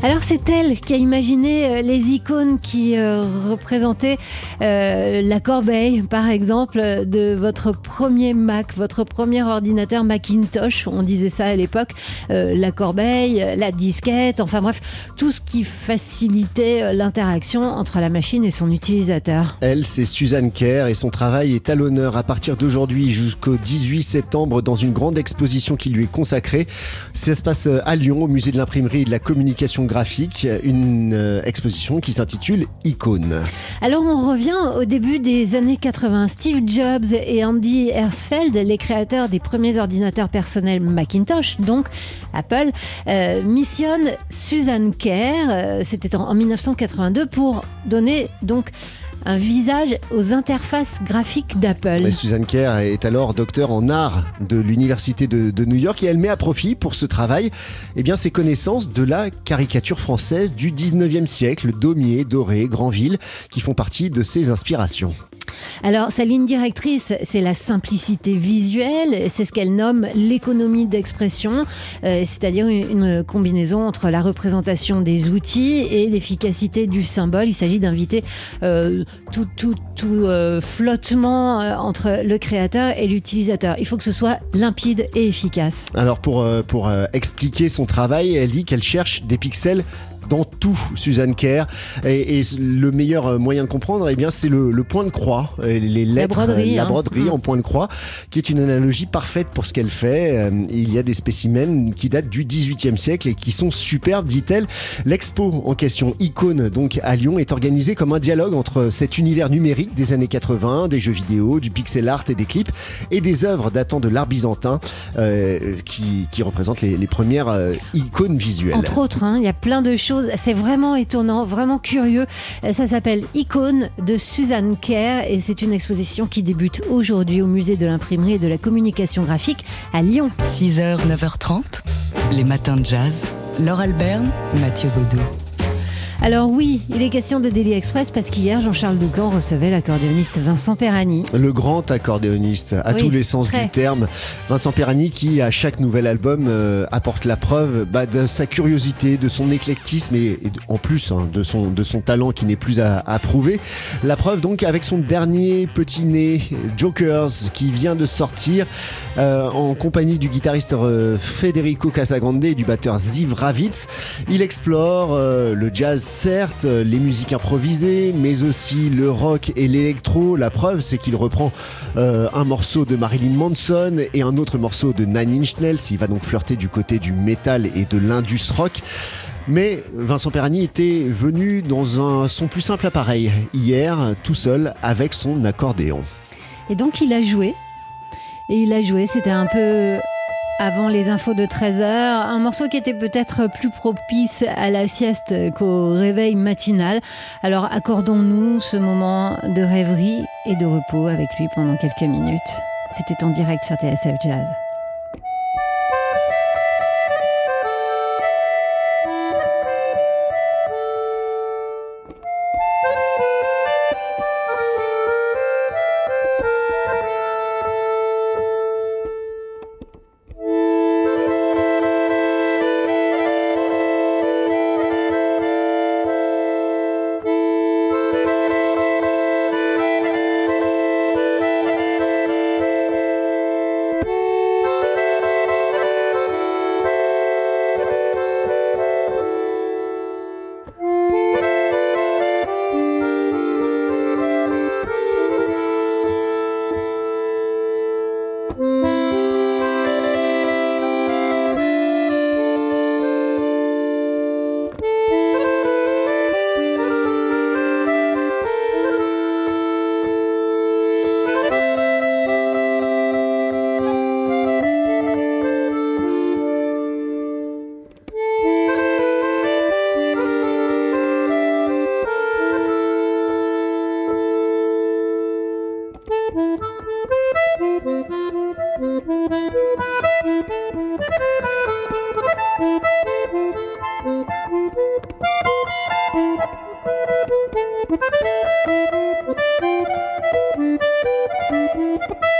Alors c'est elle qui a imaginé euh, les icônes qui euh, représentaient euh, la corbeille, par exemple, de votre premier Mac, votre premier ordinateur Macintosh, on disait ça à l'époque, la corbeille, la disquette, enfin bref, tout ce qui facilitait l'interaction entre la machine et son utilisateur. Elle, c'est Suzanne Kerr et son travail est à l'honneur à partir d'aujourd'hui jusqu'au 18 septembre dans une grande exposition qui lui est consacrée. Ça se passe à Lyon, au musée de l'imprimerie et de la communication graphique, une euh, exposition qui s'intitule Icône. Alors on revient au début des années 80. Steve Jobs et Andy Hersfeld, les créateurs des premiers ordinateurs personnels Macintosh, donc Apple, euh, missionnent Suzanne Kerr, euh, c'était en, en 1982, pour donner donc un visage aux interfaces graphiques d'Apple. Suzanne Kerr est alors docteur en art de l'Université de, New York et elle met à profit pour ce travail eh ses connaissances de la caricature française du 19e siècle, Daumier, Doré, Granville, qui font partie de ses inspirations. Alors, sa ligne directrice, c'est la simplicité visuelle, c'est ce qu'elle nomme l'économie d'expression, euh, c'est-à-dire une, combinaison entre la représentation des outils et l'efficacité du symbole. Il s'agit d'inviter euh, tout, euh, flottement entre le créateur et l'utilisateur. Il faut que ce soit limpide et efficace. Alors, pour, expliquer son travail, elle dit qu'elle cherche des pixels dans tout, Suzanne Kerr. Et, et le meilleur euh, moyen de comprendre, eh bien, c'est le, le point de croix, euh, les lettres, broderie, euh, la hein. broderie Mm. en point de croix, qui est une analogie parfaite pour ce qu'elle fait. Il y a des spécimens qui datent du 18e siècle et qui sont superbes, dit-elle. L'expo en question, Icône, donc à Lyon, est organisée comme un dialogue entre cet univers numérique des années 80, des jeux vidéo, du pixel art et des clips, et des œuvres datant de l'art byzantin euh, qui, qui représentent les, les premières euh, icônes visuelles. Entre autres, hein, il y a plein de choses. C'est vraiment étonnant, vraiment curieux. Euh, Ça s'appelle Icône de Suzanne Kerr et c'est une exposition qui débute aujourd'hui au musée de l'imprimerie et de la communication graphique à Lyon. 6h, 9h30, les matins de jazz. Laure Alberne, Mathieu Baudou. Alors oui, il est question de Daily Express parce qu'hier, Jean-Charles Doucan recevait l'accordéoniste Vincent Perrani. Le grand accordéoniste, à Oui, tous les sens très. du terme. Vincent Perrani qui, à chaque nouvel album, euh, apporte la preuve bah, de sa curiosité, de son éclectisme et, en plus hein, de, son, de son talent qui n'est plus à, à prouver. La preuve donc avec son dernier petit né, Jokers, qui vient de sortir euh, en compagnie du guitariste euh, Federico Casagrande et du batteur Ziv Ravitz. Il explore le jazz certes, les musiques improvisées, mais aussi le rock et l'électro. La preuve, c'est qu'il reprend euh, un morceau de Marilyn Manson et un autre morceau de Nine Inch Nails. Il va donc flirter du côté du métal et de l'indus rock. Mais Vincent Perrani était venu dans son plus simple appareil hier, tout seul, avec son accordéon. Et donc il a joué. Et il a joué, c'était un peu avant les infos de 13h, un morceau qui était peut-être plus propice à la sieste qu'au réveil matinal. Alors accordons-nous ce moment de rêverie et de repos avec lui pendant quelques minutes. C'était en direct sur TSF Jazz. Boop boop boop!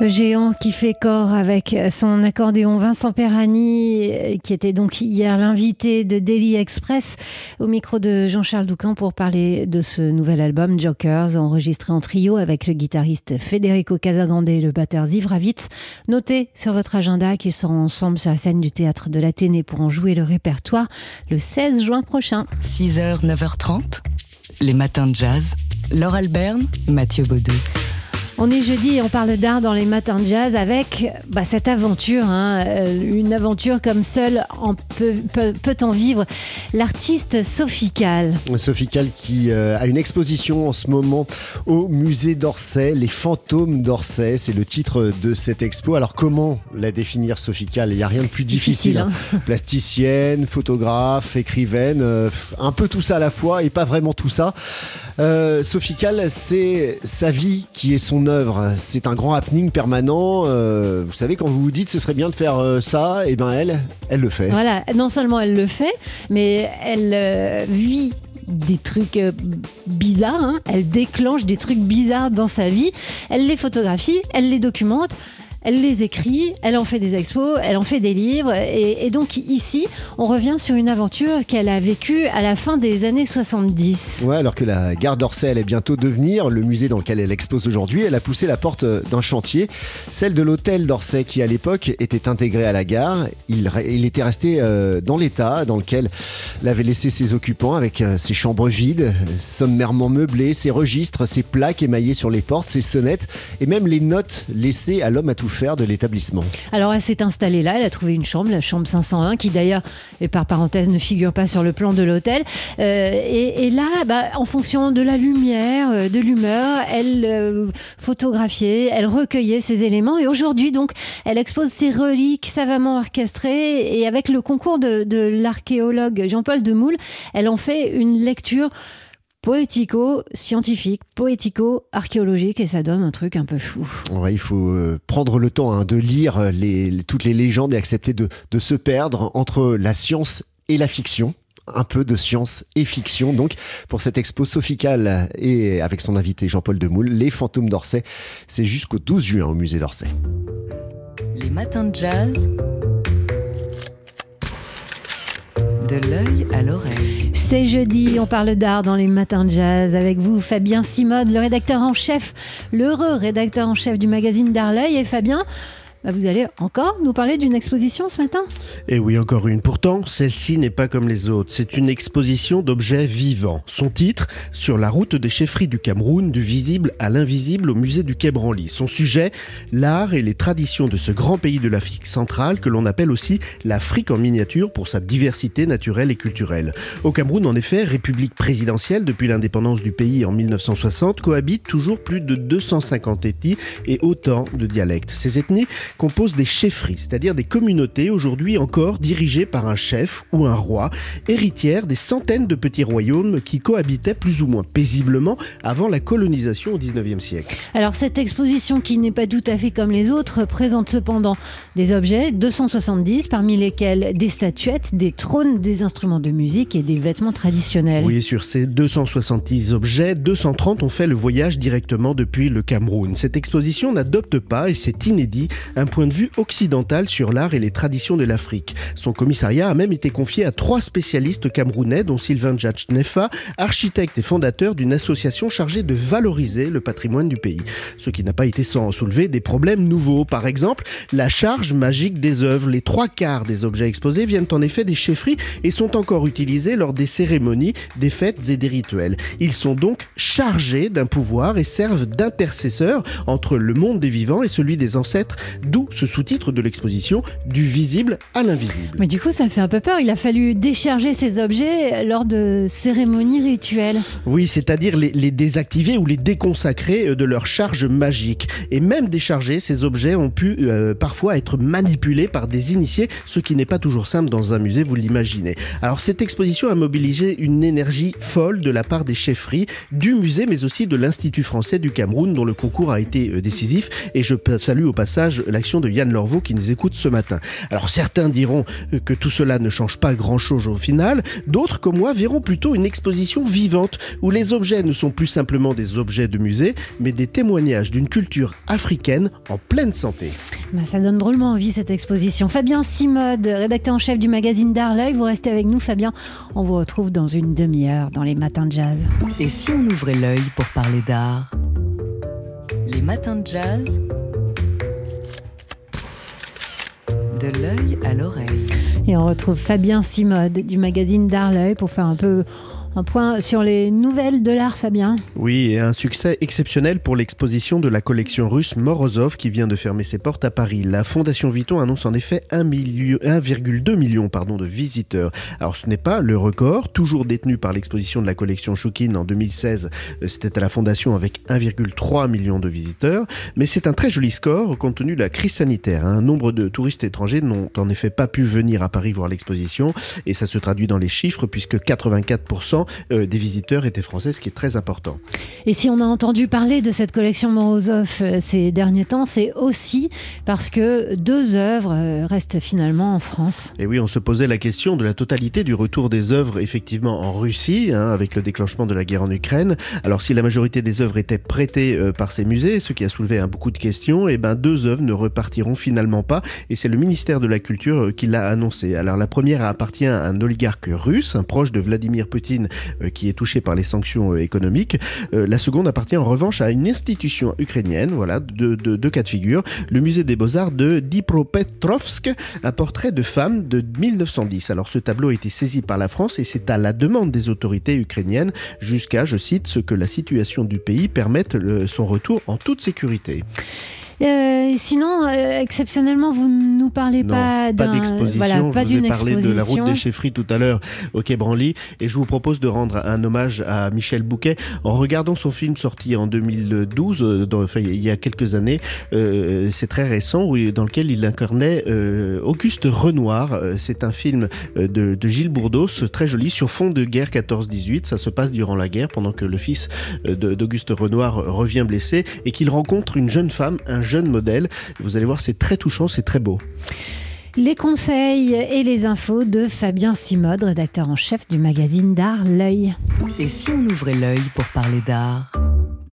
Ce géant qui fait corps avec son accordéon Vincent Perrani, qui était donc hier l'invité de Daily Express, au micro de Jean-Charles Doucan pour parler de ce nouvel album Jokers, enregistré en trio avec le guitariste Federico Casagrande et le batteur Ziv Ravitz. Notez sur votre agenda qu'ils seront ensemble sur la scène du théâtre de l'Athénée pour en jouer le répertoire le 16 juin prochain. 6h, 9h30, les matins de jazz. Laure Alberne, Mathieu Baudou. On est jeudi et on parle d'art dans les matins de jazz avec bah, cette aventure, hein, euh, une aventure comme seule en peut, peut, peut en vivre l'artiste Sophie Cal. Sophie Cal qui euh, a une exposition en ce moment au musée d'Orsay, Les fantômes d'Orsay, c'est le titre de cette expo. Alors comment la définir Sophie Cal Il n'y a rien de plus difficile. Difficile, hein. Plasticienne, photographe, écrivaine, euh, un peu tout ça à la fois et pas vraiment tout ça. Euh, Sophie Cal, c'est sa vie qui est son œuvre. C'est un grand happening permanent. Euh, vous savez, quand vous vous dites ce serait bien de faire euh, ça, et ben elle, elle le fait. Voilà, non seulement elle le fait, mais elle vit des trucs bizarres, hein. elle déclenche des trucs bizarres dans sa vie, elle les photographie, elle les documente. Elle les écrit, elle en fait des expos, elle en fait des livres. Et, donc ici, on revient sur une aventure qu'elle a vécue à la fin des années 70. Ouais, alors que la gare d'Orsay allait bientôt devenir le musée dans lequel elle expose aujourd'hui, elle a poussé la porte d'un chantier, celle de l'hôtel d'Orsay qui à l'époque était intégré à la gare. Il, était resté euh, dans l'état dans lequel l'avaient laissé ses occupants avec euh, ses chambres vides, sommairement meublées, ses registres, ses plaques émaillées sur les portes, ses sonnettes et même les notes laissées à l'homme à tout faire de l'établissement. Alors elle s'est installée là, elle a trouvé une chambre, la chambre 501, qui d'ailleurs, et par parenthèse, ne figure pas sur le plan de l'hôtel. Euh, et, là, bah, en fonction de la lumière, euh, de l'humeur, elle euh, photographiait, elle recueillait ces éléments. Et aujourd'hui, donc, elle expose ses reliques savamment orchestrées. Et avec le concours de, de l'archéologue Jean-Paul Demoule, elle en fait une lecture poético-scientifique, poético-archéologique, et ça donne un truc un peu fou. Ouais, il faut euh, prendre le temps hein, de lire les, les, toutes les légendes et accepter de, de se perdre entre la science et la fiction un peu de science et fiction. Donc, pour cette expo sophicale et avec son invité Jean-Paul Demoule, Les Fantômes d'Orsay, c'est jusqu'au 12 juin au musée d'Orsay. Les matins de jazz. De l'œil à l'oreille. C'est jeudi, on parle d'art dans les matins de jazz avec vous, Fabien Simode, le rédacteur en chef, l'heureux rédacteur en chef du magazine d'Art l'œil. Et Fabien, bah, vous allez encore nous parler d'une exposition ce matin? Eh oui, encore une. Pourtant, celle-ci n'est pas comme les autres. C'est une exposition d'objets vivants. Son titre, Sur la route des chefferies du Cameroun, du visible à l'invisible au musée du Quai Branly. Son sujet, l'art et les traditions de ce grand pays de l'Afrique centrale que l'on appelle aussi l'Afrique en miniature pour sa diversité naturelle et culturelle. Au Cameroun, en effet, république présidentielle depuis l'indépendance du pays en 1960, cohabitent toujours plus de 250 ethnies et autant de dialectes. Ces ethnies composent des chefferies, c'est-à-dire des communautés aujourd'hui encore dirigées par un chef ou un roi, héritières des centaines de petits royaumes qui cohabitaient plus ou moins paisiblement avant la colonisation au 19e siècle. Alors cette exposition qui n'est pas tout à fait comme les autres présente cependant des objets, 270 parmi lesquels des statuettes, des trônes, des instruments de musique et des vêtements traditionnels. Oui, sur ces 270 objets, 230 ont fait le voyage directement depuis le Cameroun. Cette exposition n'adopte pas, et c'est inédit, un point de vue occidental sur l'art et les traditions de l'Afrique. Son commissariat a même été confié à trois spécialistes camerounais, dont Sylvain Nefa, architecte et fondateur d'une association chargée de valoriser le patrimoine du pays. Ce qui n'a pas été sans soulever des problèmes nouveaux. Par exemple, la charge magique des œuvres. Les trois quarts des objets exposés viennent en effet des chefferies et sont encore utilisés lors des cérémonies, des fêtes et des rituels. Ils sont donc chargés d'un pouvoir et servent d'intercesseurs entre le monde des vivants et celui des ancêtres D'où ce sous-titre de l'exposition, du visible à l'invisible. Mais du coup, ça fait un peu peur. Il a fallu décharger ces objets lors de cérémonies rituelles. Oui, c'est-à-dire les, désactiver ou les déconsacrer euh, de leur charge magique. Et même déchargés, ces objets ont pu euh, parfois être manipulés par des initiés, ce qui n'est pas toujours simple dans un musée, vous l'imaginez. Alors cette exposition a mobilisé une énergie folle de la part des chefferies, du musée, mais aussi de l'Institut français du Cameroun, dont le concours a été euh, décisif. Et je salue au passage de Yann Lorveau qui nous écoute ce matin. Alors certains diront que tout cela ne change pas grand-chose au final, d'autres comme moi verront plutôt une exposition vivante où les objets ne sont plus simplement des objets de musée, mais des témoignages d'une culture africaine en pleine santé. Bah, ça donne drôlement envie cette exposition. Fabien Simode, rédacteur en chef du magazine d'Art vous restez avec nous Fabien. On vous retrouve dans une demi-heure dans les matins de jazz. Et si on ouvrait l'œil pour parler d'art? Les matins de jazz De l'œil à l'oreille. Et on retrouve Fabien Simode du magazine D'Arleuil pour faire un peu un point sur les nouvelles de l'art, Fabien. Oui, et un succès exceptionnel pour l'exposition de la collection russe Morozov qui vient de fermer ses portes à Paris. La Fondation Vuitton annonce en effet 1,2 million pardon, de visiteurs. Alors ce n'est pas le record, toujours détenu par l'exposition de la collection Choukine en 2016. Euh, c'était à la Fondation avec 1,3 million de visiteurs, mais c'est un très joli score compte tenu de la crise sanitaire. Un nombre de touristes étrangers n'ont en effet pas pu venir à Paris voir l'exposition et ça se traduit dans les chiffres puisque 84% euh, des visiteurs étaient français, ce qui est très important. Et si on a entendu parler de cette collection Morozov euh, ces derniers temps, c'est aussi parce que deux œuvres euh, restent finalement en France. Et oui, on se posait la question de la totalité du retour des œuvres effectivement en Russie, hein, avec le déclenchement de la guerre en Ukraine. Alors si la majorité des œuvres étaient prêtées par ces musées, ce qui a soulevé un beaucoup de questions, et eh ben deux œuvres ne repartiront finalement pas, et c'est le ministère de la Culture qui l'a annoncé. Alors la première appartient à un oligarque russe, un proche de Vladimir Poutine qui est touché par les sanctions euh, économiques. Euh, la seconde appartient en revanche à une institution ukrainienne, voilà, deux de, cas de figure. Le musée des beaux-arts de Dnipropetrovsk, un portrait de femme de 1910. Alors ce tableau a été saisi par la France et c'est à la demande des autorités ukrainiennes jusqu'à, je cite, ce que la situation du pays permette son retour en toute sécurité. Euh, sinon, euh, exceptionnellement, vous ne nous parlez pas d'un. Pas d'exposition. Voilà, pas je vous ai parlé de la route des chefferies tout à l'heure au Quai Branly. Et je vous propose de rendre un hommage à Michel Bouquet en regardant son film sorti en 2012, euh, dans, enfin, il y a quelques années. C'est très récent, où, dans lequel il incarnait Auguste Renoir. C'est un film de, de, Gilles Bourdos, très joli, sur fond de guerre 14-18. Ça se passe durant la guerre, pendant que le fils d'Auguste Renoir revient blessé et qu'il rencontre une jeune femme, un jeune modèle. Vous allez voir, c'est très touchant, c'est très beau. Les conseils et les infos de Fabien Simode, rédacteur en chef du magazine d'art L'œil. Et si on ouvrait l'œil pour parler d'art?